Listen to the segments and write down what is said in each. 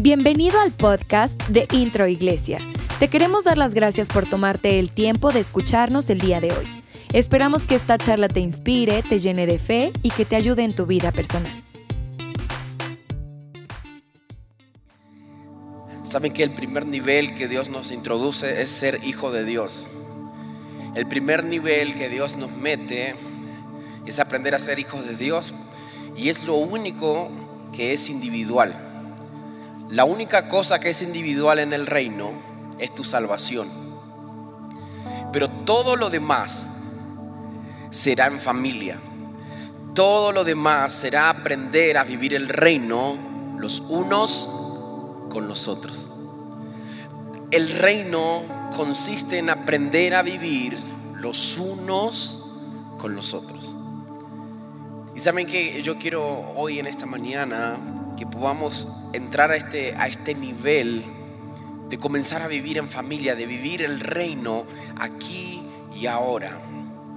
Bienvenido al podcast de Intro Iglesia. Te queremos dar las gracias por tomarte el tiempo de escucharnos el día de hoy. Esperamos que esta charla te inspire, te llene de fe y que te ayude en tu vida personal. Saben que el primer nivel que Dios nos introduce es ser hijo de Dios. El primer nivel que Dios nos mete es aprender a ser hijos de Dios y es lo único que es individual. La única cosa que es individual en el reino es tu salvación. Pero todo lo demás será en familia. Todo lo demás será aprender a vivir el reino los unos con los otros. El reino consiste en aprender a vivir los unos con los otros. Y saben que yo quiero hoy en esta mañana que podamos entrar a este, a este nivel de comenzar a vivir en familia, de vivir el reino aquí y ahora.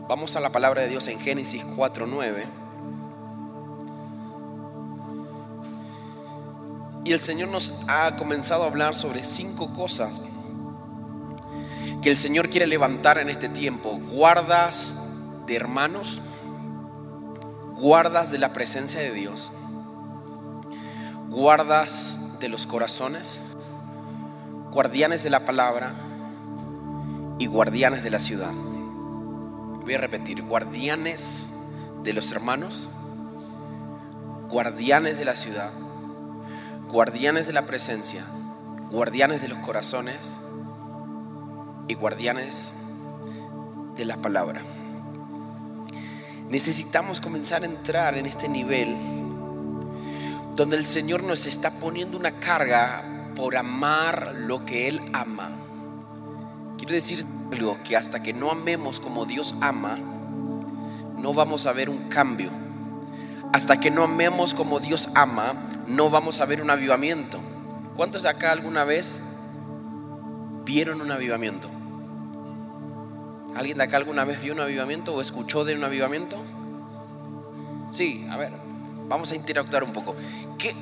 Vamos a la palabra de Dios en Génesis 4.9. Y el Señor nos ha comenzado a hablar sobre cinco cosas que el Señor quiere levantar en este tiempo. Guardas de hermanos, guardas de la presencia de Dios guardas de los corazones, guardianes de la palabra y guardianes de la ciudad. Voy a repetir, guardianes de los hermanos, guardianes de la ciudad, guardianes de la presencia, guardianes de los corazones y guardianes de la palabra. Necesitamos comenzar a entrar en este nivel donde el Señor nos está poniendo una carga por amar lo que Él ama. Quiero decir algo, que hasta que no amemos como Dios ama, no vamos a ver un cambio. Hasta que no amemos como Dios ama, no vamos a ver un avivamiento. ¿Cuántos de acá alguna vez vieron un avivamiento? ¿Alguien de acá alguna vez vio un avivamiento o escuchó de un avivamiento? Sí, a ver, vamos a interactuar un poco. ¿Qué,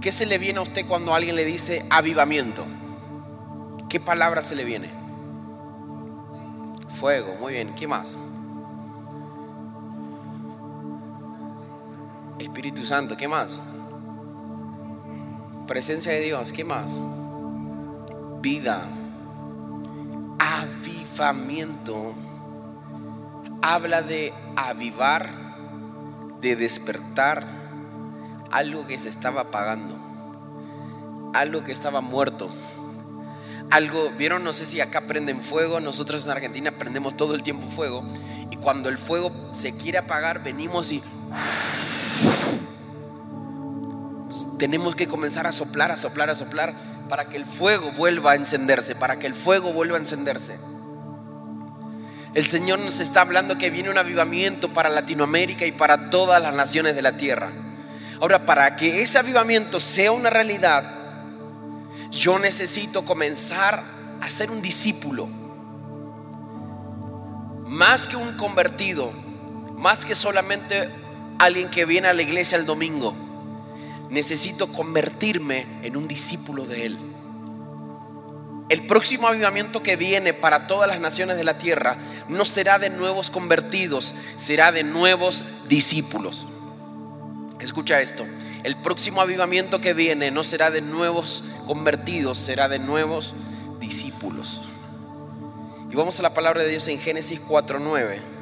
¿Qué se le viene a usted cuando alguien le dice avivamiento? ¿Qué palabra se le viene? Fuego, muy bien. ¿Qué más? Espíritu Santo, ¿qué más? Presencia de Dios, ¿qué más? Vida, avivamiento. Habla de avivar, de despertar algo que se estaba apagando, algo que estaba muerto. Algo, vieron, no sé si acá prenden fuego, nosotros en Argentina prendemos todo el tiempo fuego y cuando el fuego se quiere apagar venimos y tenemos que comenzar a soplar, a soplar, a soplar para que el fuego vuelva a encenderse, para que el fuego vuelva a encenderse. El Señor nos está hablando que viene un avivamiento para Latinoamérica y para todas las naciones de la tierra. Ahora, para que ese avivamiento sea una realidad, yo necesito comenzar a ser un discípulo. Más que un convertido, más que solamente alguien que viene a la iglesia el domingo. Necesito convertirme en un discípulo de Él. El próximo avivamiento que viene para todas las naciones de la tierra no será de nuevos convertidos, será de nuevos discípulos. Escucha esto. El próximo avivamiento que viene no será de nuevos convertidos, será de nuevos discípulos. Y vamos a la palabra de Dios en Génesis 4:9.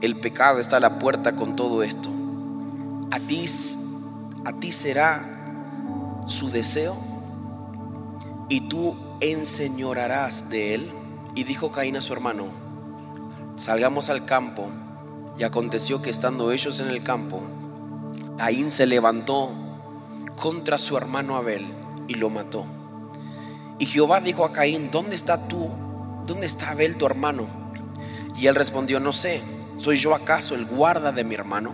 el pecado está a la puerta con todo esto. A ti, a ti será su deseo y tú enseñorarás de él. Y dijo Caín a su hermano, salgamos al campo. Y aconteció que estando ellos en el campo, Caín se levantó contra su hermano Abel y lo mató. Y Jehová dijo a Caín, ¿dónde está tú? ¿Dónde está Abel tu hermano? Y él respondió, no sé, ¿soy yo acaso el guarda de mi hermano?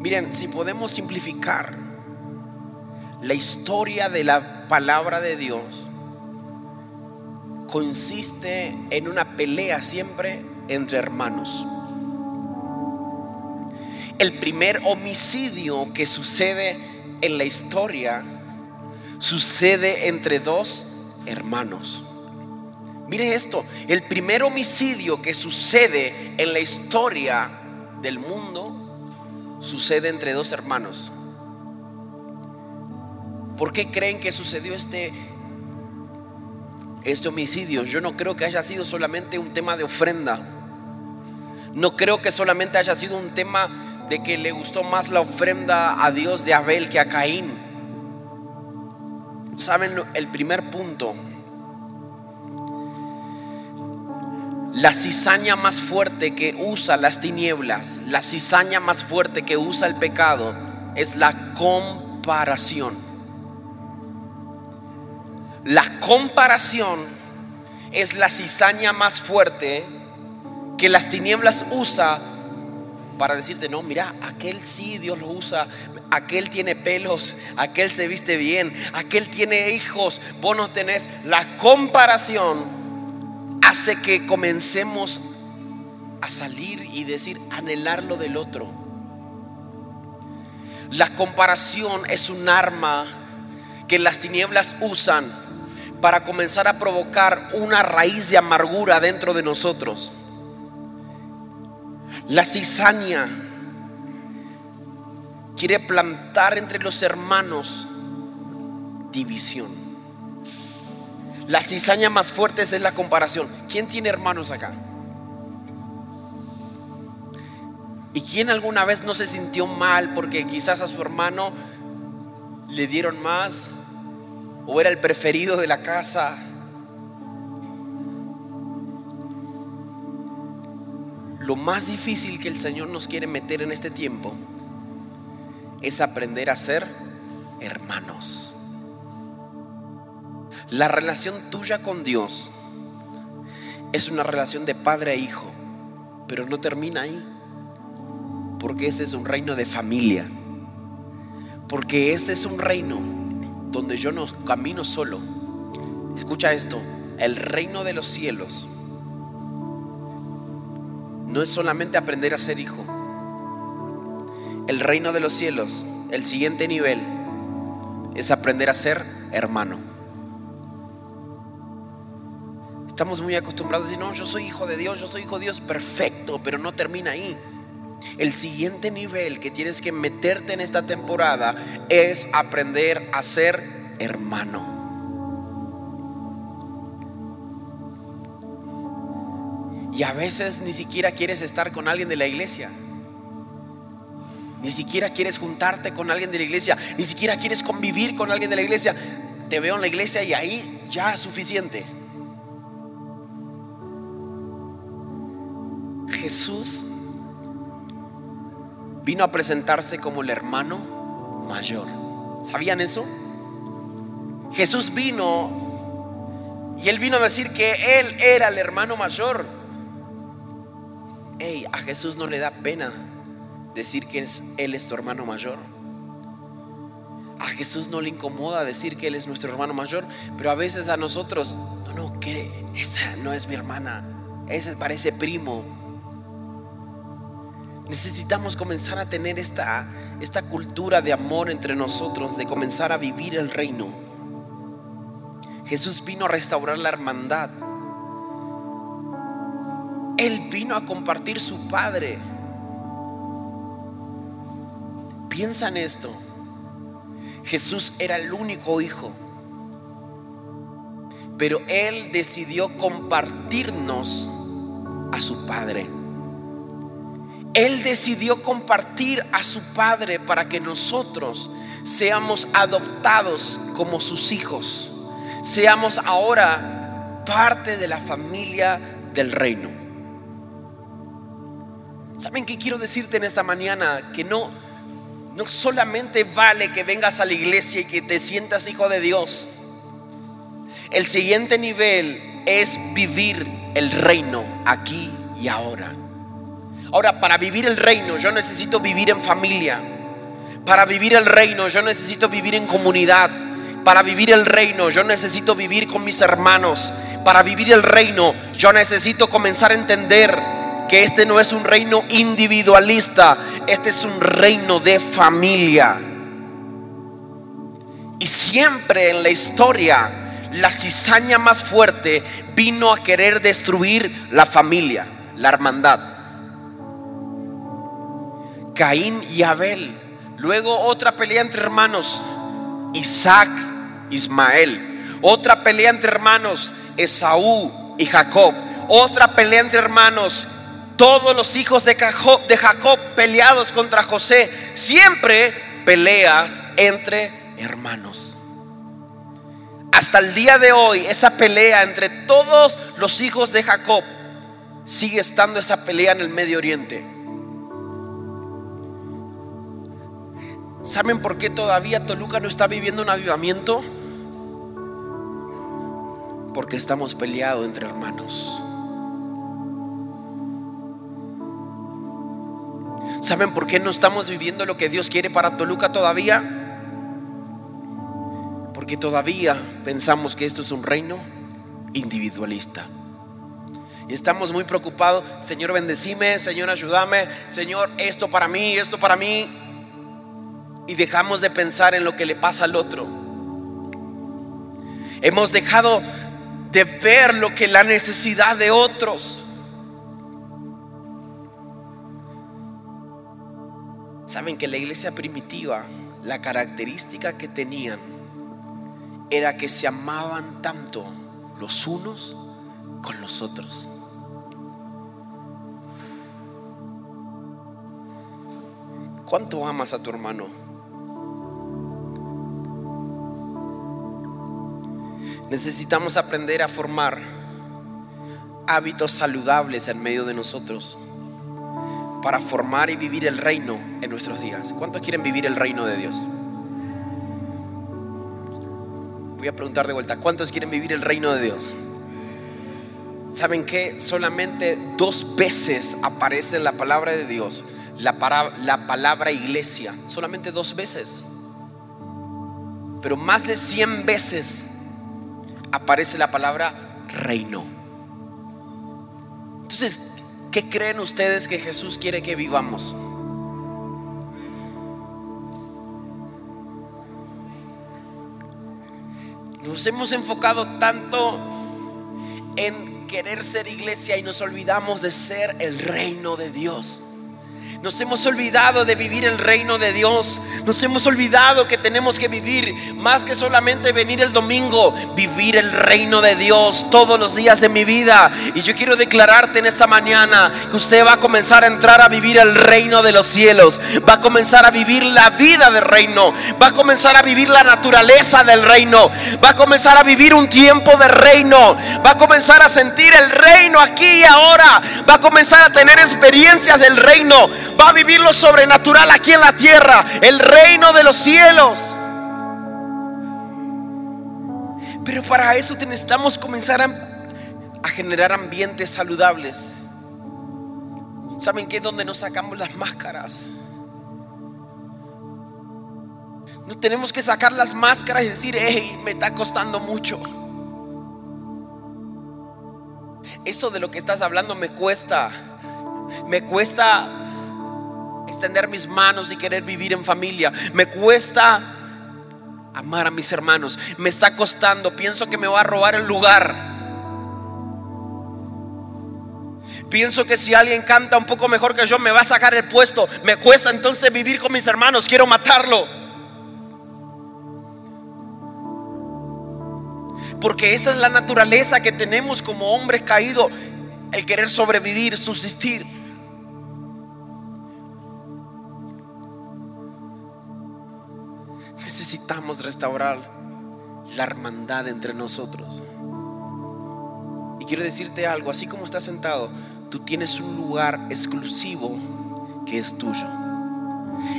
Miren, si podemos simplificar la historia de la palabra de Dios, consiste en una pelea siempre entre hermanos. El primer homicidio que sucede en la historia sucede entre dos hermanos. Mire esto, el primer homicidio que sucede en la historia del mundo sucede entre dos hermanos. ¿Por qué creen que sucedió este este homicidio. Yo no creo que haya sido solamente un tema de ofrenda. No creo que solamente haya sido un tema de que le gustó más la ofrenda a Dios de Abel que a Caín. ¿Saben el primer punto? La cizaña más fuerte que usa las tinieblas, la cizaña más fuerte que usa el pecado es la comparación. La comparación es la cizaña más fuerte que las tinieblas usa para decirte, no, mira, aquel sí Dios lo usa, aquel tiene pelos, aquel se viste bien, aquel tiene hijos, vos no tenés. La comparación hace que comencemos a salir y decir, anhelar lo del otro. La comparación es un arma que las tinieblas usan para comenzar a provocar una raíz de amargura dentro de nosotros. La cizaña quiere plantar entre los hermanos división. La cizaña más fuerte es la comparación. ¿Quién tiene hermanos acá? ¿Y quién alguna vez no se sintió mal porque quizás a su hermano le dieron más o era el preferido de la casa. Lo más difícil que el Señor nos quiere meter en este tiempo es aprender a ser hermanos. La relación tuya con Dios es una relación de padre a hijo, pero no termina ahí, porque ese es un reino de familia, porque ese es un reino donde yo no camino solo. Escucha esto, el reino de los cielos no es solamente aprender a ser hijo. El reino de los cielos, el siguiente nivel, es aprender a ser hermano. Estamos muy acostumbrados a decir, no, yo soy hijo de Dios, yo soy hijo de Dios, perfecto, pero no termina ahí. El siguiente nivel que tienes que meterte en esta temporada es aprender a ser hermano. Y a veces ni siquiera quieres estar con alguien de la iglesia. Ni siquiera quieres juntarte con alguien de la iglesia. Ni siquiera quieres convivir con alguien de la iglesia. Te veo en la iglesia y ahí ya es suficiente. Jesús vino a presentarse como el hermano mayor. ¿Sabían eso? Jesús vino y él vino a decir que él era el hermano mayor. Hey, a Jesús no le da pena decir que él es tu hermano mayor. A Jesús no le incomoda decir que Él es nuestro hermano mayor, pero a veces a nosotros, no, no, que esa no es mi hermana, ese parece primo. Necesitamos comenzar a tener esta, esta cultura de amor entre nosotros, de comenzar a vivir el reino. Jesús vino a restaurar la hermandad. Él vino a compartir su Padre. Piensa en esto. Jesús era el único hijo. Pero Él decidió compartirnos a su Padre. Él decidió compartir a su Padre para que nosotros seamos adoptados como sus hijos. Seamos ahora parte de la familia del reino. ¿Saben qué quiero decirte en esta mañana? Que no, no solamente vale que vengas a la iglesia y que te sientas hijo de Dios. El siguiente nivel es vivir el reino aquí y ahora. Ahora, para vivir el reino yo necesito vivir en familia. Para vivir el reino yo necesito vivir en comunidad. Para vivir el reino yo necesito vivir con mis hermanos. Para vivir el reino yo necesito comenzar a entender que este no es un reino individualista, este es un reino de familia. Y siempre en la historia, la cizaña más fuerte vino a querer destruir la familia, la hermandad. Caín y Abel. Luego otra pelea entre hermanos, Isaac, Ismael. Otra pelea entre hermanos, Esaú y Jacob. Otra pelea entre hermanos, todos los hijos de Jacob, de Jacob peleados contra José. Siempre peleas entre hermanos. Hasta el día de hoy, esa pelea entre todos los hijos de Jacob sigue estando esa pelea en el Medio Oriente. ¿Saben por qué todavía Toluca no está viviendo un avivamiento? Porque estamos peleados entre hermanos. ¿Saben por qué no estamos viviendo lo que Dios quiere para Toluca todavía? Porque todavía pensamos que esto es un reino individualista. Y estamos muy preocupados, Señor bendecime, Señor ayúdame, Señor esto para mí, esto para mí. Y dejamos de pensar en lo que le pasa al otro. Hemos dejado de ver lo que la necesidad de otros. Saben que la iglesia primitiva, la característica que tenían era que se amaban tanto los unos con los otros. ¿Cuánto amas a tu hermano? Necesitamos aprender a formar hábitos saludables en medio de nosotros para formar y vivir el reino en nuestros días. ¿Cuántos quieren vivir el reino de Dios? Voy a preguntar de vuelta, ¿cuántos quieren vivir el reino de Dios? ¿Saben que Solamente dos veces aparece en la palabra de Dios la, la palabra iglesia, solamente dos veces. Pero más de cien veces aparece la palabra reino. Entonces, ¿Qué creen ustedes que Jesús quiere que vivamos? Nos hemos enfocado tanto en querer ser iglesia y nos olvidamos de ser el reino de Dios. Nos hemos olvidado de vivir el reino de Dios. Nos hemos olvidado que tenemos que vivir más que solamente venir el domingo, vivir el reino de Dios todos los días de mi vida. Y yo quiero declararte en esta mañana que usted va a comenzar a entrar a vivir el reino de los cielos. Va a comenzar a vivir la vida del reino. Va a comenzar a vivir la naturaleza del reino. Va a comenzar a vivir un tiempo de reino. Va a comenzar a sentir el reino aquí y ahora. Va a comenzar a tener experiencias del reino va a vivir lo sobrenatural aquí en la tierra, el reino de los cielos. Pero para eso necesitamos comenzar a, generar ambientes saludables. ¿Saben qué donde nos sacamos las máscaras? No tenemos que sacar las máscaras y decir, hey, me está costando mucho. Eso de lo que estás hablando me cuesta. Me cuesta extender mis manos y querer vivir en familia. Me cuesta amar a mis hermanos. Me está costando. Pienso que me va a robar el lugar. Pienso que si alguien canta un poco mejor que yo me va a sacar el puesto. Me cuesta entonces vivir con mis hermanos. Quiero matarlo. Porque esa es la naturaleza que tenemos como hombres caídos. El querer sobrevivir, subsistir. Necesitamos restaurar la hermandad entre nosotros. Y quiero decirte algo, así como estás sentado, tú tienes un lugar exclusivo que es tuyo.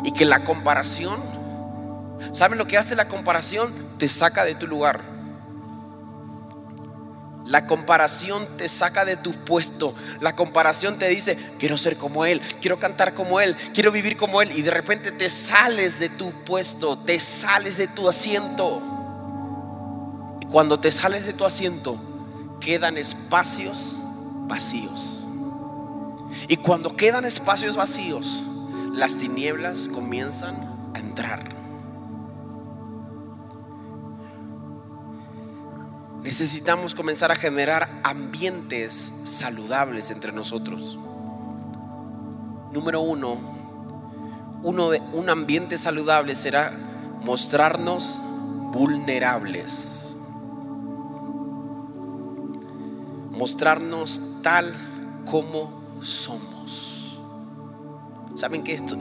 Y que la comparación, ¿saben lo que hace la comparación? Te saca de tu lugar. La comparación te saca de tu puesto. La comparación te dice, quiero ser como Él, quiero cantar como Él, quiero vivir como Él. Y de repente te sales de tu puesto, te sales de tu asiento. Y cuando te sales de tu asiento, quedan espacios vacíos. Y cuando quedan espacios vacíos, las tinieblas comienzan a entrar. Necesitamos comenzar a generar ambientes saludables entre nosotros. Número uno, uno de, un ambiente saludable será mostrarnos vulnerables. Mostrarnos tal como somos. ¿Saben que esto?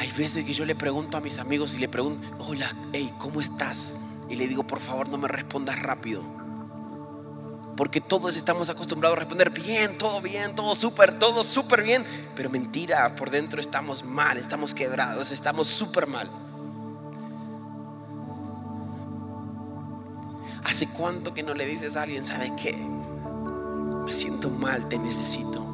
Hay veces que yo le pregunto a mis amigos y le pregunto, hola, hey, ¿cómo estás? Y le digo, por favor, no me respondas rápido. Porque todos estamos acostumbrados a responder bien, todo bien, todo súper, todo súper bien. Pero mentira, por dentro estamos mal, estamos quebrados, estamos súper mal. ¿Hace cuánto que no le dices a alguien, sabes qué? Me siento mal, te necesito.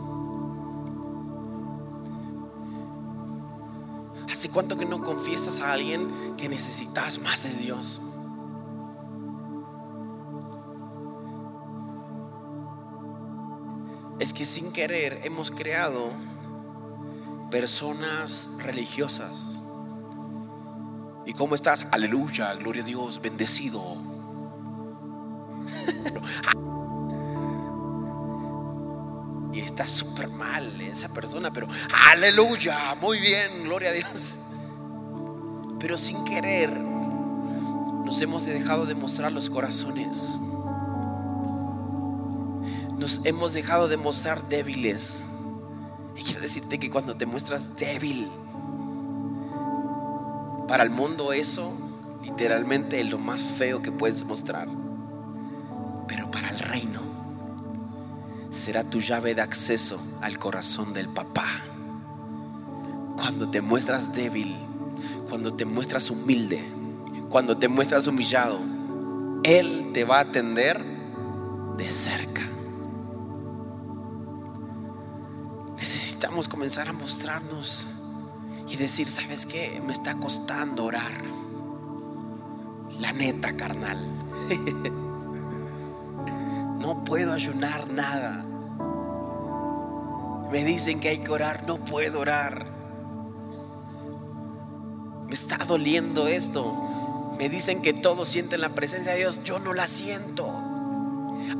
¿Hace cuánto que no confiesas a alguien que necesitas más de Dios? Que sin querer hemos creado personas religiosas. ¿Y cómo estás? Aleluya, gloria a Dios, bendecido. y está súper mal esa persona, pero aleluya, muy bien, gloria a Dios. Pero sin querer nos hemos dejado de mostrar los corazones hemos dejado de mostrar débiles. Y quiero decirte que cuando te muestras débil, para el mundo eso literalmente es lo más feo que puedes mostrar. Pero para el reino será tu llave de acceso al corazón del papá. Cuando te muestras débil, cuando te muestras humilde, cuando te muestras humillado, Él te va a atender de cerca. Comenzar a mostrarnos y decir, ¿sabes qué? Me está costando orar. La neta, carnal. no puedo ayunar nada. Me dicen que hay que orar, no puedo orar. Me está doliendo esto. Me dicen que todos sienten la presencia de Dios. Yo no la siento.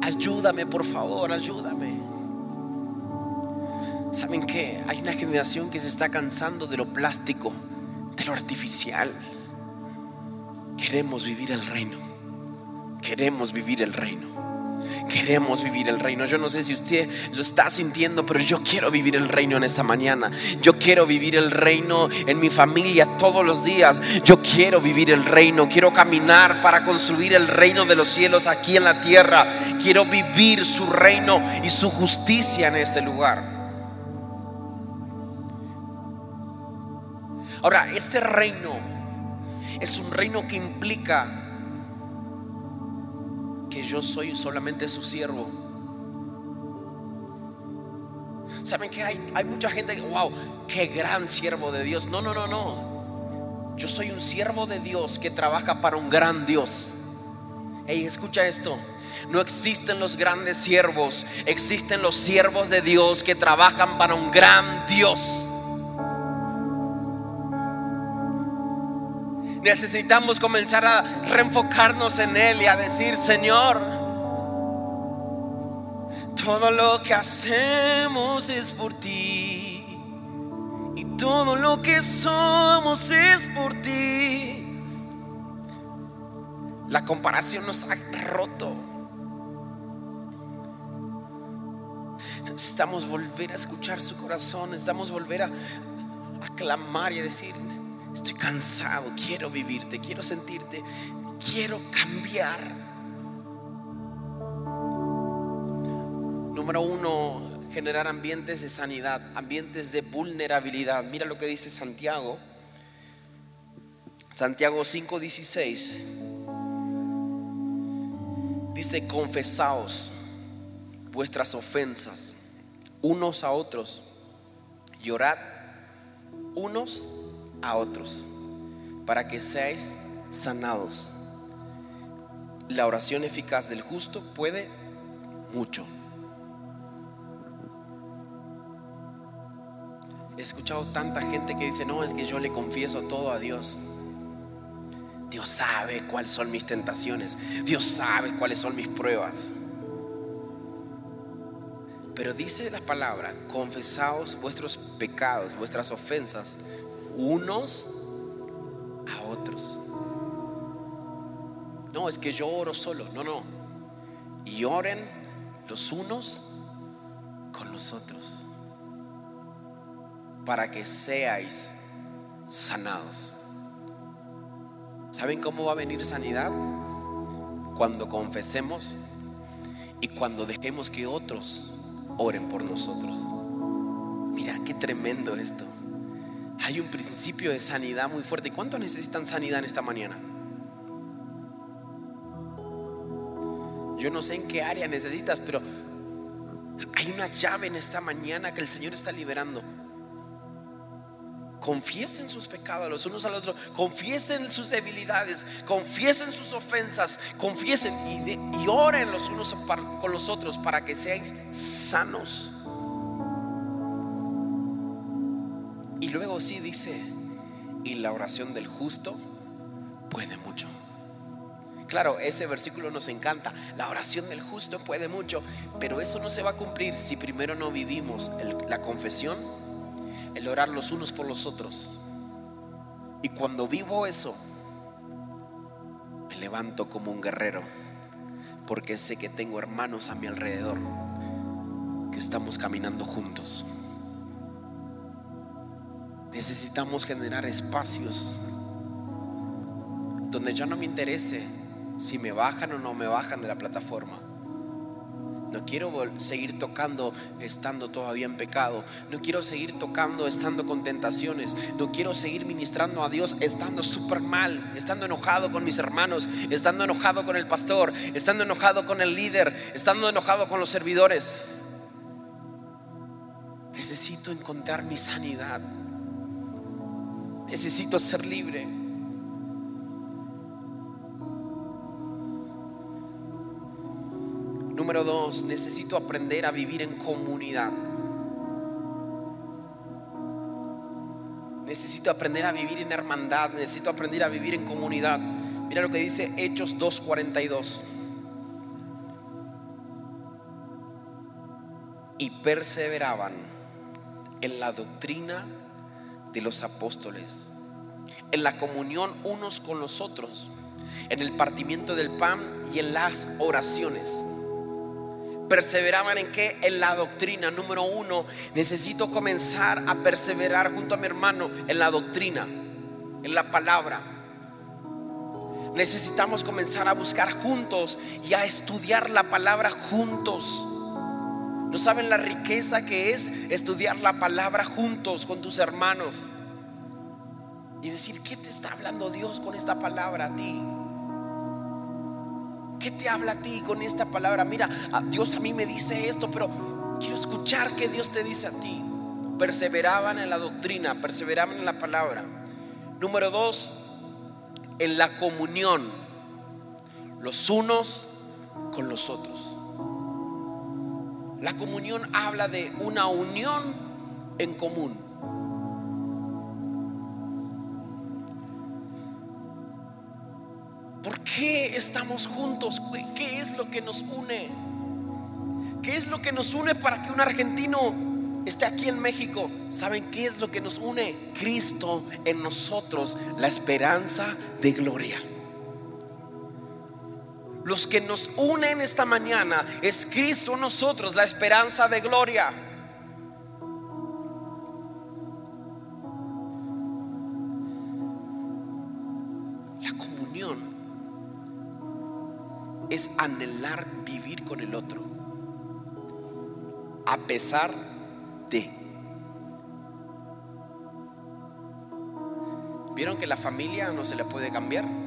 Ayúdame, por favor, ayúdame. ¿Saben qué? Hay una generación que se está cansando de lo plástico, de lo artificial. Queremos vivir el reino. Queremos vivir el reino. Queremos vivir el reino. Yo no sé si usted lo está sintiendo, pero yo quiero vivir el reino en esta mañana. Yo quiero vivir el reino en mi familia todos los días. Yo quiero vivir el reino. Quiero caminar para construir el reino de los cielos aquí en la tierra. Quiero vivir su reino y su justicia en este lugar. Ahora, este reino es un reino que implica que yo soy solamente su siervo. ¿Saben que hay, hay mucha gente que, wow, qué gran siervo de Dios? No, no, no, no. Yo soy un siervo de Dios que trabaja para un gran Dios. Hey, escucha esto. No existen los grandes siervos, existen los siervos de Dios que trabajan para un gran Dios. Necesitamos comenzar a reenfocarnos en Él y a decir, Señor, Todo lo que hacemos es por ti. Y todo lo que somos es por ti. La comparación nos ha roto. Necesitamos volver a escuchar su corazón. Necesitamos volver a, clamar y a decir, estoy cansado, quiero vivirte, quiero sentirte, quiero cambiar. Número uno, generar ambientes de sanidad, ambientes de vulnerabilidad. Mira lo que dice Santiago. Santiago 5:16. Dice, confesaos vuestras ofensas unos a otros, llorad unos a otros, para que seáis sanados. La oración eficaz del justo puede mucho. He escuchado tanta gente que dice, no, es que yo le confieso todo a Dios. Dios sabe cuáles son mis tentaciones. Dios sabe cuáles son mis pruebas. Pero dice la palabra, confesaos vuestros pecados, vuestras ofensas, unos a otros. No, es que yo oro solo. No, no. Y oren los unos con los otros para que seáis sanados. ¿Saben cómo va a venir sanidad? Cuando confesemos y cuando dejemos que otros oren por nosotros. Mira, qué tremendo esto. Hay un principio de sanidad muy fuerte. ¿Y cuánto necesitan sanidad en esta mañana? Yo no sé en qué área necesitas, pero hay una llave en esta mañana que el Señor está liberando confiesen sus pecados los unos a los otros, confiesen sus debilidades, confiesen sus ofensas, confiesen y, oren los unos con los otros para que seáis sanos. Dice, y la oración del justo puede mucho. Claro, ese versículo nos encanta. La oración del justo puede mucho, pero eso no se va a cumplir si primero no vivimos la confesión el orar los unos por los otros. Y cuando vivo eso, me levanto como un guerrero, porque sé que tengo hermanos a mi alrededor, que estamos caminando juntos. Necesitamos generar espacios donde ya no me interese si me bajan o no me bajan de la plataforma no quiero seguir tocando estando todavía en pecado. No quiero seguir tocando estando con tentaciones. No quiero seguir ministrando a Dios estando súper mal, estando enojado con mis hermanos, estando enojado con el pastor, estando enojado con el líder, estando enojado con los servidores. Necesito encontrar mi sanidad. Necesito ser libre. Número dos, necesito aprender a vivir en comunidad. Necesito aprender a vivir en hermandad, necesito aprender a vivir en comunidad. Mira lo que dice Hechos 2.42. Y perseveraban en la doctrina de los apóstoles, en la comunión unos con los otros, en el partimiento del pan y en las oraciones perseveraban en qué? En la doctrina. Número uno, necesito comenzar a perseverar junto a mi hermano en la doctrina, en la palabra. Necesitamos comenzar a buscar juntos y a estudiar la palabra juntos. No saben la riqueza que es estudiar la palabra juntos con tus hermanos y decir, ¿qué te está hablando Dios con esta palabra a ti? ¿Qué te habla a ti con esta palabra? Mira, Dios a mí me dice esto, pero quiero escuchar qué Dios te dice a ti. Perseveraban en la doctrina, perseveraban en la palabra. Número dos, en la comunión, los unos con los otros. La comunión habla de una unión en común. ¿Por qué estamos juntos? ¿Qué es lo que nos une? ¿Qué es lo que nos une para que un argentino esté aquí en México? ¿Saben qué es lo que nos une? Cristo en nosotros, la esperanza de gloria. Los que nos unen esta mañana es Cristo nosotros, la esperanza de gloria. La comunión es anhelar vivir con el otro, a pesar de. ¿Vieron que la familia no se le puede cambiar?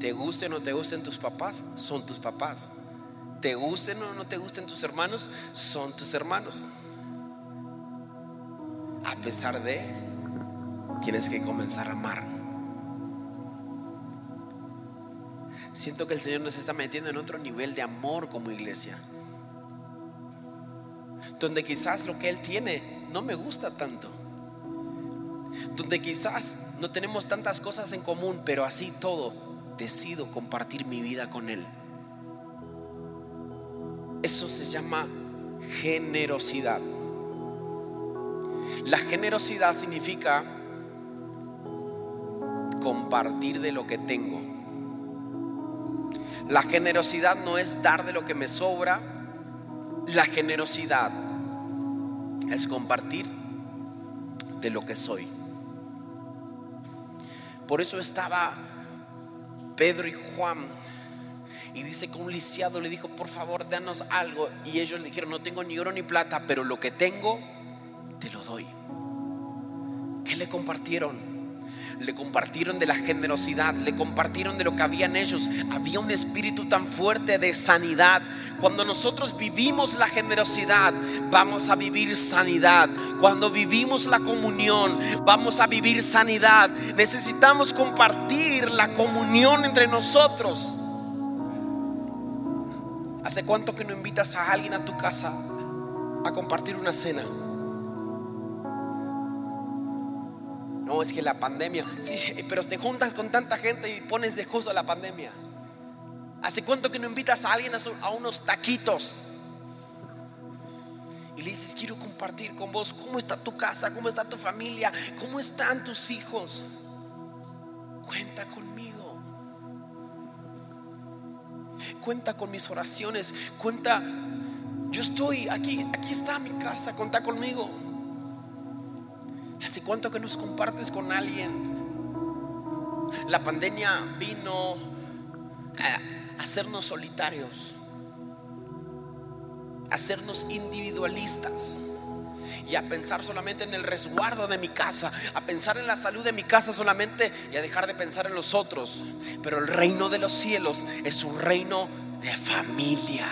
Te gusten o no te gusten tus papás, son tus papás. Te gusten o no te gusten tus hermanos, son tus hermanos. A pesar de, tienes que comenzar a amar. Siento que el Señor nos está metiendo en otro nivel de amor como iglesia. Donde quizás lo que Él tiene no me gusta tanto. Donde quizás no tenemos tantas cosas en común, pero así todo decido compartir mi vida con Él. Eso se llama generosidad. La generosidad significa compartir de lo que tengo. La generosidad no es dar de lo que me sobra. La generosidad es compartir de lo que soy. Por eso estaba Pedro y Juan y dice que un lisiado le dijo, por favor, danos algo. Y ellos le dijeron, no tengo ni oro ni plata, pero lo que tengo, te lo doy. ¿Qué le compartieron? Le compartieron de la generosidad, le compartieron de lo que había en ellos. Había un espíritu tan fuerte de sanidad. Cuando nosotros vivimos la generosidad, vamos a vivir sanidad. Cuando vivimos la comunión, vamos a vivir sanidad. Necesitamos compartir la comunión entre nosotros. ¿Hace cuánto que no invitas a alguien a tu casa a compartir una cena? No, es que la pandemia, sí, pero te juntas con tanta gente y pones de excusa la pandemia. ¿Hace cuánto que no invitas a alguien a, unos taquitos? Y le dices, quiero compartir con vos cómo está tu casa, cómo está tu familia, cómo están tus hijos. Cuenta conmigo. Cuenta con mis oraciones. Cuenta, yo estoy aquí, aquí está mi casa, cuenta conmigo. ¿Hace cuánto que nos compartes con alguien? La pandemia vino a hacernos solitarios, a hacernos individualistas y a pensar solamente en el resguardo de mi casa, a pensar en la salud de mi casa solamente y a dejar de pensar en los otros. Pero el reino de los cielos es un reino de familia.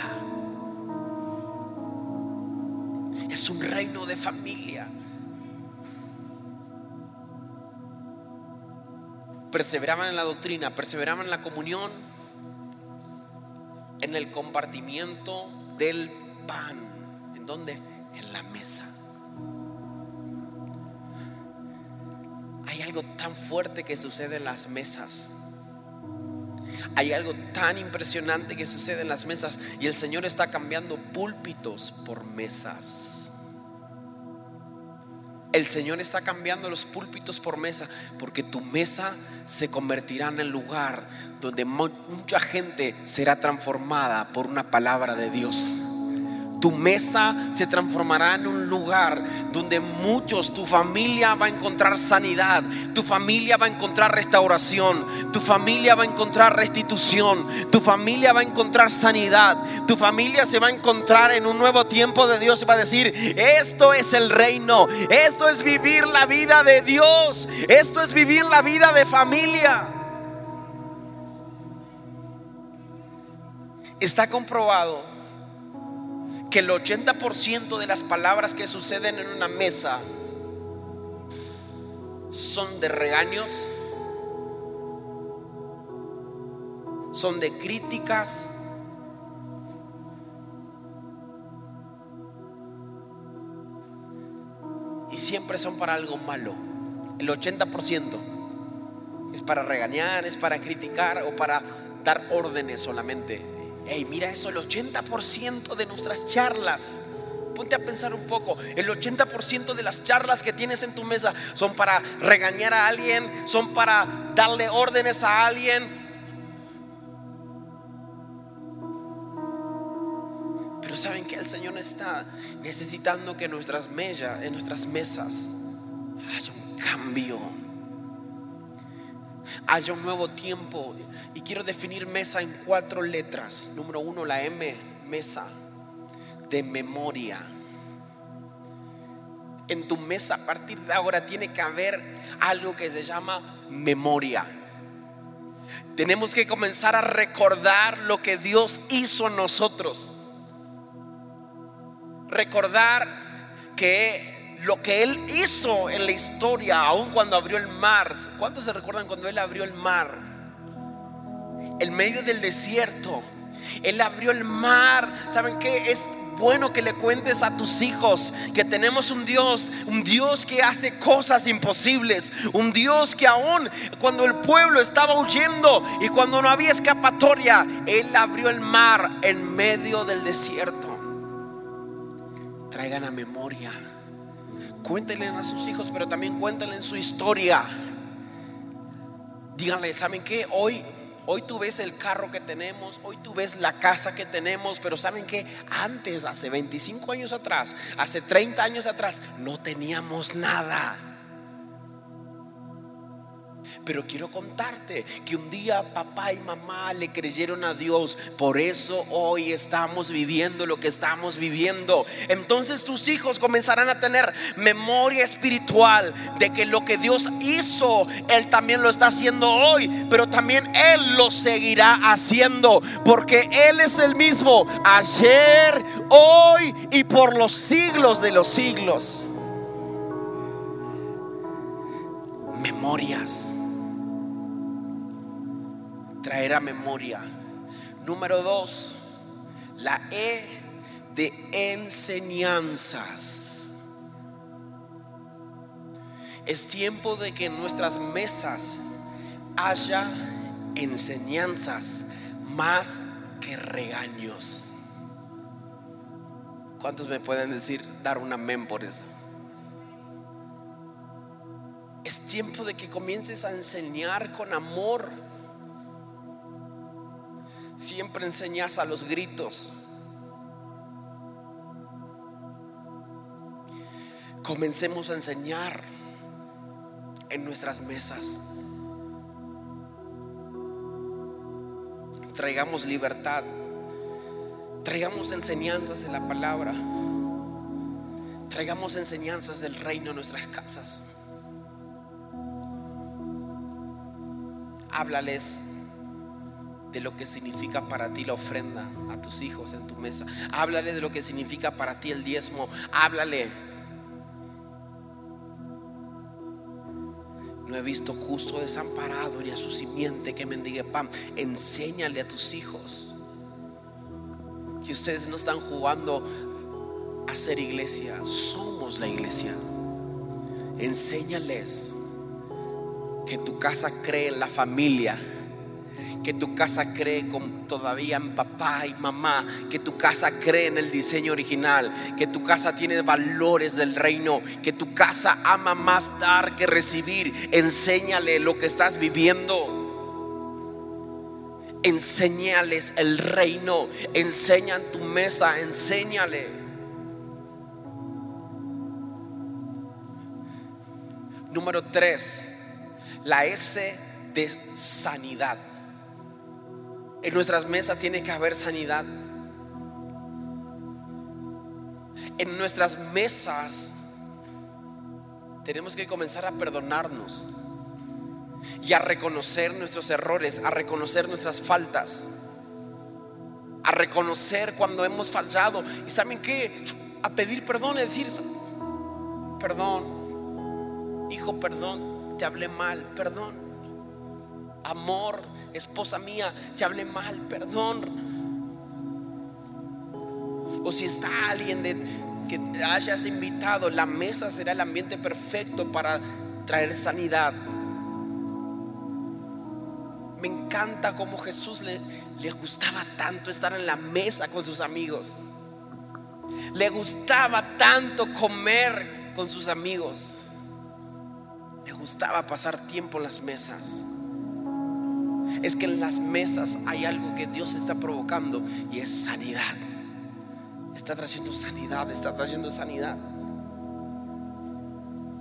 Es un reino de familia. Perseveraban en la doctrina, perseveraban en la comunión, en el compartimiento del pan. ¿En dónde? En la mesa. Hay algo tan fuerte que sucede en las mesas. Hay algo tan impresionante que sucede en las mesas y el Señor está cambiando púlpitos por mesas. El Señor está cambiando los púlpitos por mesa porque tu mesa se convertirá en el lugar donde mucha gente será transformada por una palabra de Dios. Tu mesa se transformará en un lugar donde muchos, tu familia va a encontrar sanidad, tu familia va a encontrar restauración, tu familia va a encontrar restitución, tu familia va a encontrar sanidad, tu familia se va a encontrar en un nuevo tiempo de Dios y va a decir, esto es el reino, esto es vivir la vida de Dios, esto es vivir la vida de familia. Está comprobado que el 80% de las palabras que suceden en una mesa son de regaños, son de críticas, y siempre son para algo malo. El 80% es para regañar, es para criticar o para dar órdenes solamente. Hey, mira eso, el 80% de nuestras charlas. Ponte a pensar un poco. El 80% de las charlas que tienes en tu mesa son para regañar a alguien, son para darle órdenes a alguien. Pero saben que el Señor está necesitando que nuestras, en nuestras mesas haya un cambio haya un nuevo tiempo. Y quiero definir mesa en cuatro letras. Número uno, la M, mesa de memoria. En tu mesa a partir de ahora tiene que haber algo que se llama memoria. Tenemos que comenzar a recordar lo que Dios hizo en nosotros. Recordar que lo que Él hizo en la historia, aun cuando abrió el mar. ¿Cuántos se recuerdan cuando Él abrió el mar? En medio del desierto. Él abrió el mar. ¿Saben qué? Es bueno que le cuentes a tus hijos que tenemos un Dios, un Dios que hace cosas imposibles, un Dios que aún cuando el pueblo estaba huyendo y cuando no había escapatoria, Él abrió el mar en medio del desierto. Traigan a memoria Cuéntenle a sus hijos, pero también cuéntenle en su historia. Díganle, ¿saben qué? Hoy, hoy tú ves el carro que tenemos, hoy tú ves la casa que tenemos, pero ¿saben qué? Antes, hace 25 años atrás, hace 30 años atrás, no teníamos nada. Pero quiero contarte que un día papá y mamá le creyeron a Dios. Por eso hoy estamos viviendo lo que estamos viviendo. Entonces tus hijos comenzarán a tener memoria espiritual de que lo que Dios hizo, Él también lo está haciendo hoy. Pero también Él lo seguirá haciendo. Porque Él es el mismo ayer, hoy y por los siglos de los siglos. Memorias traer a memoria. Número dos, la E de enseñanzas. Es tiempo de que en nuestras mesas haya enseñanzas más que regaños. ¿Cuántos me pueden decir, dar un amén por eso? Es tiempo de que comiences a enseñar con amor Siempre enseñas a los gritos. Comencemos a enseñar en nuestras mesas. Traigamos libertad. Traigamos enseñanzas de la palabra. Traigamos enseñanzas del reino en nuestras casas. Háblales de lo que significa para ti la ofrenda a tus hijos en tu mesa. Háblale de lo que significa para ti el diezmo. Háblale. No he visto justo desamparado ni a su simiente que mendigue pan. Enséñale a tus hijos que ustedes no están jugando a ser iglesia, somos la iglesia. Enséñales que tu casa cree en la familia que tu casa cree con, todavía en papá y mamá, que tu casa cree en el diseño original, que tu casa tiene valores del reino, que tu casa ama más dar que recibir. Enséñale lo que estás viviendo. Enséñales el reino, enseña en tu mesa, enséñale. Número tres, la S de sanidad. En nuestras mesas tiene que haber sanidad. En nuestras mesas tenemos que comenzar a perdonarnos y a reconocer nuestros errores, a reconocer nuestras faltas, a reconocer cuando hemos fallado. ¿Y saben qué? A pedir perdón, a decir, perdón, hijo, perdón, te hablé mal, perdón, amor, esposa mía, te hablé mal, perdón. O si está alguien que hayas invitado, la mesa será el ambiente perfecto para traer sanidad. Me encanta cómo Jesús le gustaba tanto estar en la mesa con sus amigos. Le gustaba tanto comer con sus amigos. Le gustaba pasar tiempo en las mesas. Es que en las mesas hay algo que Dios está provocando y es sanidad. Está trayendo sanidad, está trayendo sanidad.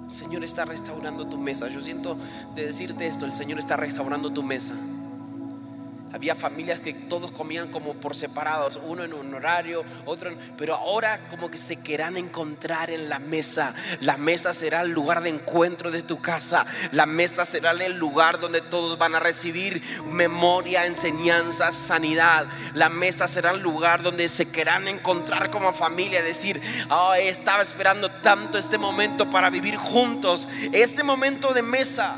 El Señor está restaurando tu mesa. Yo siento de decirte esto, el Señor está restaurando tu mesa. Había familias que todos comían como por separados, uno en un horario, otro en... Pero ahora como que se querrán encontrar en la mesa. La mesa será el lugar de encuentro de tu casa. La mesa será el lugar donde todos van a recibir memoria, enseñanza, sanidad. La mesa será el lugar donde se querrán encontrar como familia. Decir, oh, estaba esperando tanto este momento para vivir juntos. Este momento de mesa.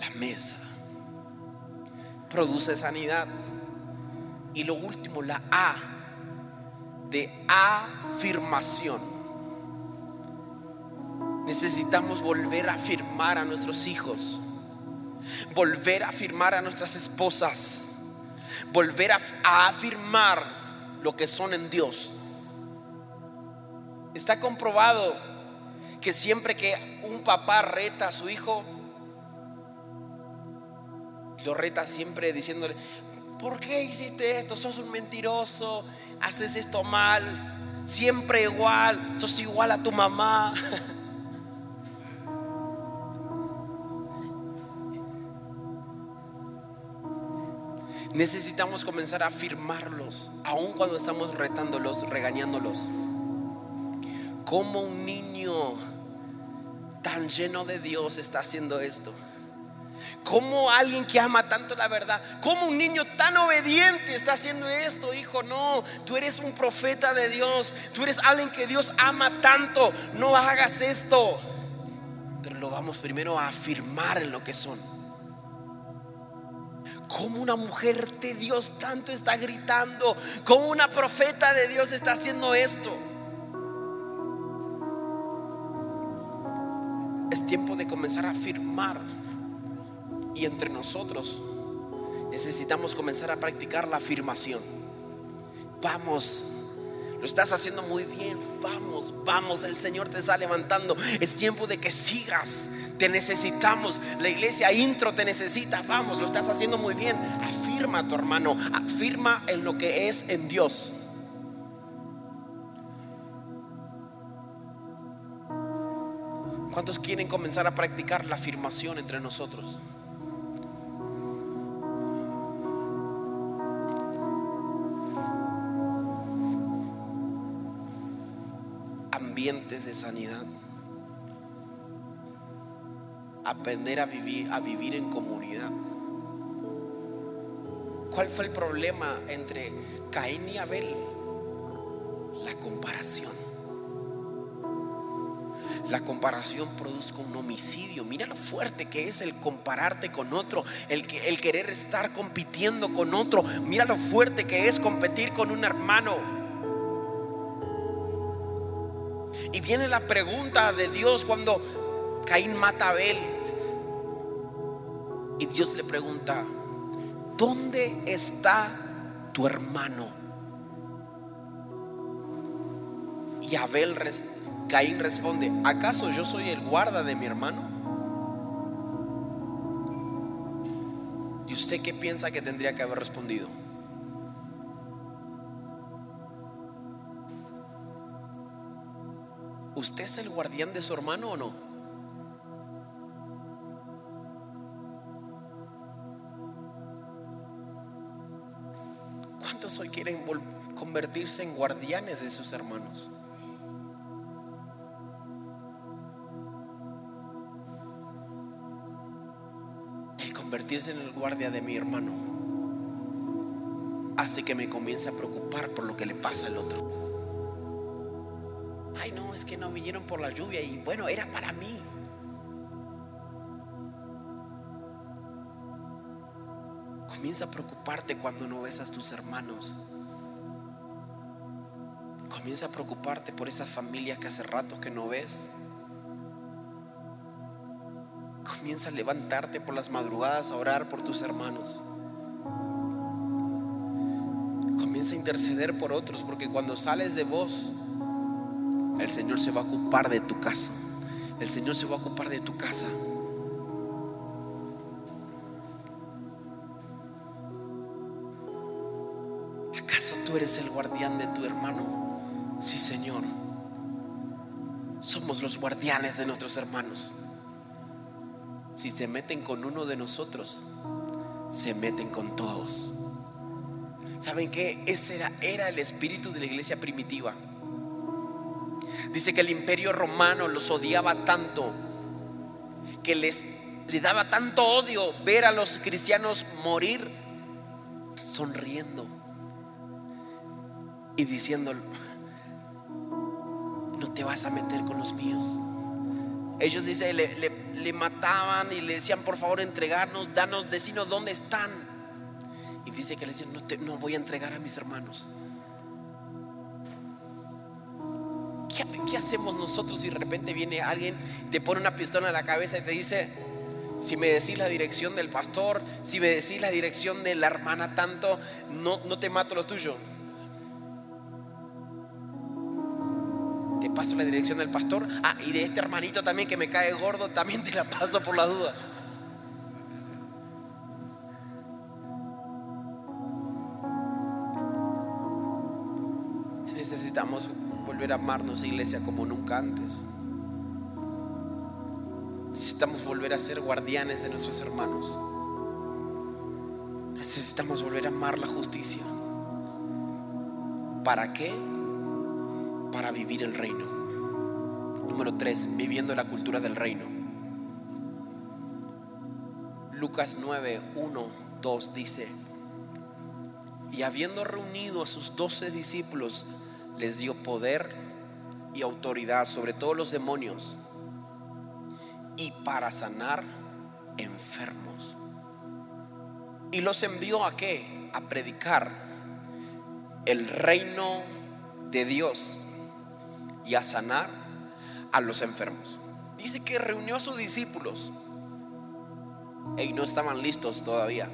La mesa produce sanidad. Y lo último, la A, de afirmación. Necesitamos volver a afirmar a nuestros hijos, volver a afirmar a nuestras esposas, volver a, a afirmar lo que son en Dios. Está comprobado que siempre que un papá reta a su hijo, lo reta siempre diciéndole, ¿por qué hiciste esto? Sos un mentiroso, haces esto mal, siempre igual, sos igual a tu mamá. Necesitamos comenzar a afirmarlos, aun cuando estamos retándolos, regañándolos. Como un niño tan lleno de Dios está haciendo esto? ¿Cómo alguien que ama tanto la verdad? ¿Cómo un niño tan obediente está haciendo esto, hijo? No, tú eres un profeta de Dios. Tú eres alguien que Dios ama tanto. No hagas esto. Pero lo vamos primero a afirmar en lo que son. ¿Cómo una mujer de Dios tanto está gritando? ¿Cómo una profeta de Dios está haciendo esto? Es tiempo de comenzar a afirmar y entre nosotros necesitamos comenzar a practicar la afirmación. Vamos, lo estás haciendo muy bien. Vamos, vamos, el Señor te está levantando. Es tiempo de que sigas. Te necesitamos. La iglesia intro te necesita. Vamos, lo estás haciendo muy bien. Afirma tu hermano. Afirma en lo que es en Dios. ¿Cuántos quieren comenzar a practicar la afirmación entre nosotros? De sanidad. Aprender a vivir, a vivir en comunidad. ¿Cuál fue el problema entre Caín y Abel? La comparación. La comparación produce un homicidio. Mira lo fuerte que es el compararte con otro, el, que, el querer estar compitiendo con otro. Mira lo fuerte que es competir con un hermano. Y viene la pregunta de Dios cuando Caín mata a Abel. Y Dios le pregunta, ¿dónde está tu hermano? Y Abel, Caín responde, ¿acaso yo soy el guarda de mi hermano? ¿Y usted qué piensa que tendría que haber respondido? ¿Usted es el guardián de su hermano o no? ¿Cuántos hoy quieren convertirse en guardianes de sus hermanos? El convertirse en el guardia de mi hermano hace que me comience a preocupar por lo que le pasa al otro no, es que no vinieron por la lluvia y bueno, era para mí. Comienza a preocuparte cuando no ves a tus hermanos. Comienza a preocuparte por esas familias que hace rato que no ves. comienza a levantarte por las madrugadas a orar por tus hermanos. Comienza a interceder por otros, porque cuando sales de vos, el Señor se va a ocupar de tu casa. El Señor se va a ocupar de tu casa. ¿Acaso tú eres el guardián de tu hermano? Sí, Señor. Somos los guardianes de nuestros hermanos. Si se meten con uno de nosotros, se meten con todos. ¿Saben qué? Ese era, era el espíritu de la iglesia primitiva. Dice que el imperio romano los odiaba tanto que les le daba tanto odio ver a los cristianos morir sonriendo y diciendo, no te vas a meter con los míos. Ellos dice, le, mataban y le decían, por favor, entregarnos, danos, decinos dónde están. Y dice que le decían, no, te, no voy a entregar a mis hermanos. ¿Qué, hacemos nosotros si de repente viene alguien, te pone una pistola en la cabeza y te dice, si me decís la dirección del pastor, si me decís la dirección de la hermana tanto, no, no te mato lo tuyo? Te paso la dirección del pastor. Ah, y de este hermanito también que me cae gordo, también te la paso por la duda. Necesitamos volver a amarnos, iglesia, como nunca antes. Necesitamos volver a ser guardianes de nuestros hermanos. Necesitamos volver a amar la justicia. ¿Para qué? Para vivir el reino. Número 3, viviendo la cultura del reino. Lucas 9, 1, 2 dice, y habiendo reunido a sus doce discípulos, les dio poder y autoridad sobre todos los demonios y para sanar enfermos. Y los envió a qué? A predicar el reino de Dios y a sanar a los enfermos. Dice que reunió a sus discípulos y no estaban listos todavía.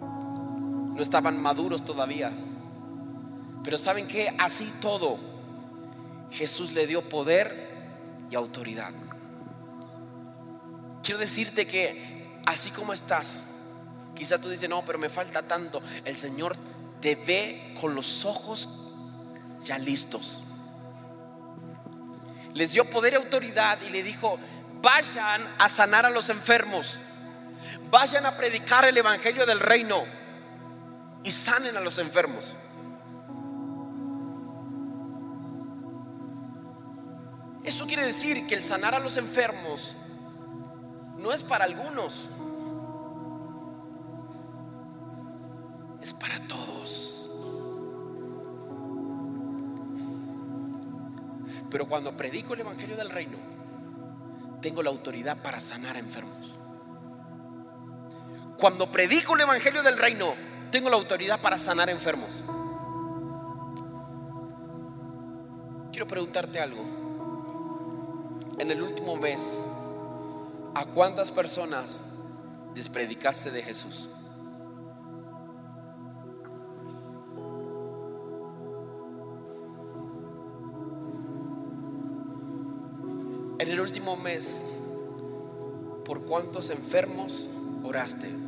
No estaban maduros todavía. Pero ¿saben que Así todo, Jesús le dio poder y autoridad. Quiero decirte que así como estás, quizá tú dices, no, pero me falta tanto. El Señor te ve con los ojos ya listos. Les dio poder y autoridad y le dijo, vayan a sanar a los enfermos, vayan a predicar el Evangelio del reino y sanen a los enfermos. Eso quiere decir que el sanar a los enfermos no es para algunos, es para todos. Pero cuando predico el Evangelio del Reino, tengo la autoridad para sanar enfermos. Cuando predico el Evangelio del Reino, tengo la autoridad para sanar enfermos. Quiero preguntarte algo en el último mes, ¿a cuántas personas despredicaste de Jesús? En el último mes, ¿por cuántos enfermos oraste?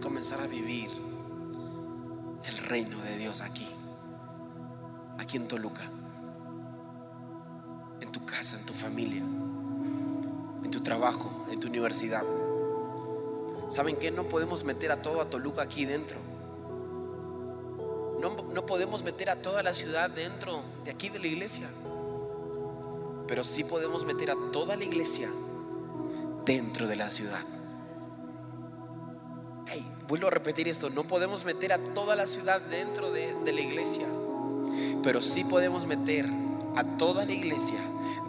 Comenzar a vivir el reino de Dios aquí, aquí en Toluca, en tu casa, en tu familia, en tu trabajo, en tu universidad. ¿Saben qué? No podemos meter a todo a Toluca aquí dentro. No, no podemos meter a toda la ciudad dentro de aquí de la iglesia. Pero sí podemos meter a toda la iglesia dentro de la ciudad vuelvo a repetir esto, no podemos meter a toda la ciudad dentro de, la iglesia, pero sí podemos meter a toda la iglesia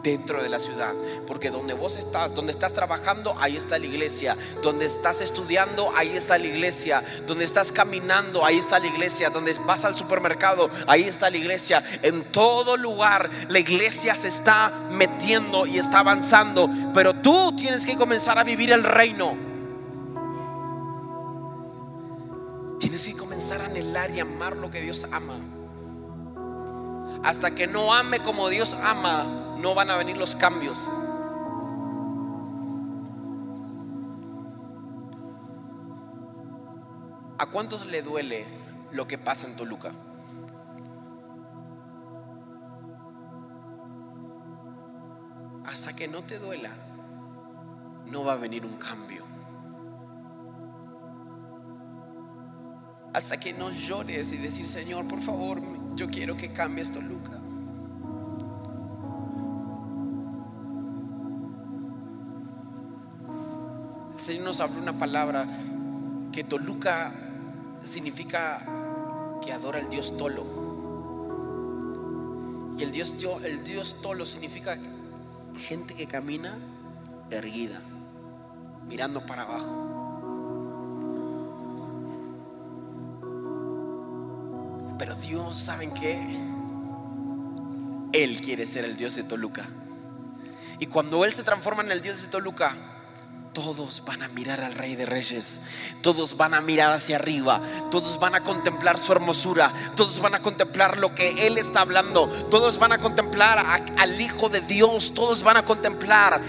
dentro de la ciudad. Porque donde vos estás, donde estás trabajando, ahí está la iglesia. Donde estás estudiando, ahí está la iglesia. Donde estás caminando, ahí está la iglesia. Donde vas al supermercado, ahí está la iglesia. En todo lugar la iglesia se está metiendo y está avanzando. Pero tú tienes que comenzar a vivir el reino. Tienes que comenzar a anhelar y amar lo que Dios ama. Hasta que no ame como Dios ama, no van a venir los cambios. ¿A cuántos le duele lo que pasa en Toluca? Hasta que no te duela, no va a venir un cambio. Hasta que no llores y decir, Señor, por favor, yo quiero que cambies Toluca. El Señor nos habló una palabra que Toluca significa que adora al Dios Tolo. Y el Dios, el Dios Tolo significa gente que camina erguida, mirando para abajo. Pero Dios, ¿saben qué? Él quiere ser el Dios de Toluca. Y cuando Él se transforma en el Dios de Toluca, todos van a mirar al Rey de Reyes, todos van a mirar hacia arriba, todos van a contemplar su hermosura, todos van a contemplar lo que Él está hablando, todos van a contemplar al Hijo de Dios, todos van a contemplar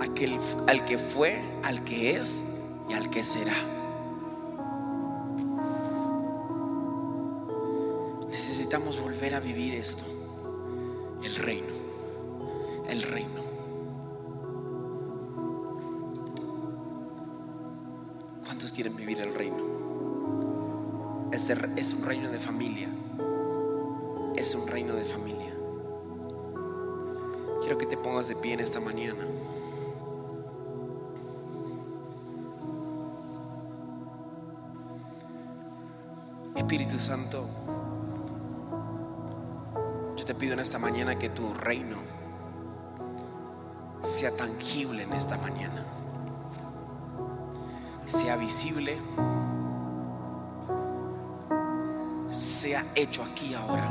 aquel, al que fue, al que es y al que será. Necesitamos volver a vivir esto, el reino, el reino. ¿Cuántos quieren vivir el reino? Este es un reino de familia. Es un reino de familia. Quiero que te pongas de pie en esta mañana. Espíritu Santo, yo te pido en esta mañana que tu reino sea tangible en esta mañana sea visible, sea hecho aquí ahora.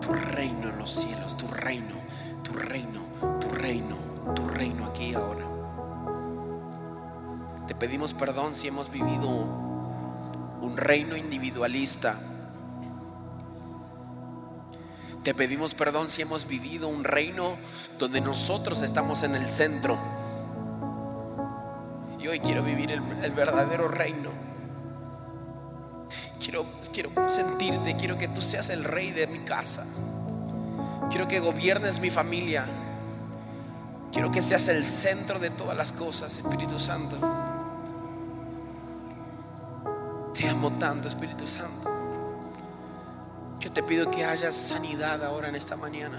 Tu reino en los cielos, tu reino, tu reino, tu reino, tu reino aquí ahora. Te pedimos perdón si hemos vivido un reino individualista te pedimos perdón si hemos vivido un reino donde nosotros estamos en el centro. Y hoy quiero vivir el, verdadero reino. Quiero, quiero sentirte, quiero que tú seas el rey de mi casa. Quiero que gobiernes mi familia. Quiero que seas el centro de todas las cosas, Espíritu Santo. Tanto, Espíritu Santo. Yo te pido que haya sanidad ahora en esta mañana.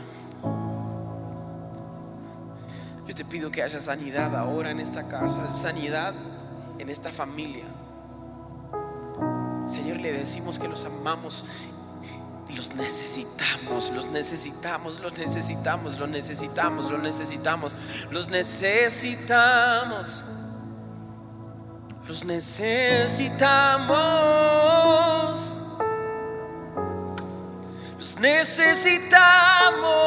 Yo te pido que haya sanidad ahora en esta casa, sanidad en esta familia. Señor, le decimos que los amamos los necesitamos, los necesitamos, los necesitamos, los necesitamos, los necesitamos, los necesitamos, los necesitamos necesitamos.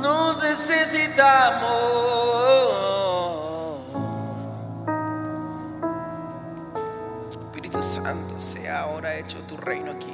Nos necesitamos. Espíritu Santo, sea ahora hecho tu reino aquí.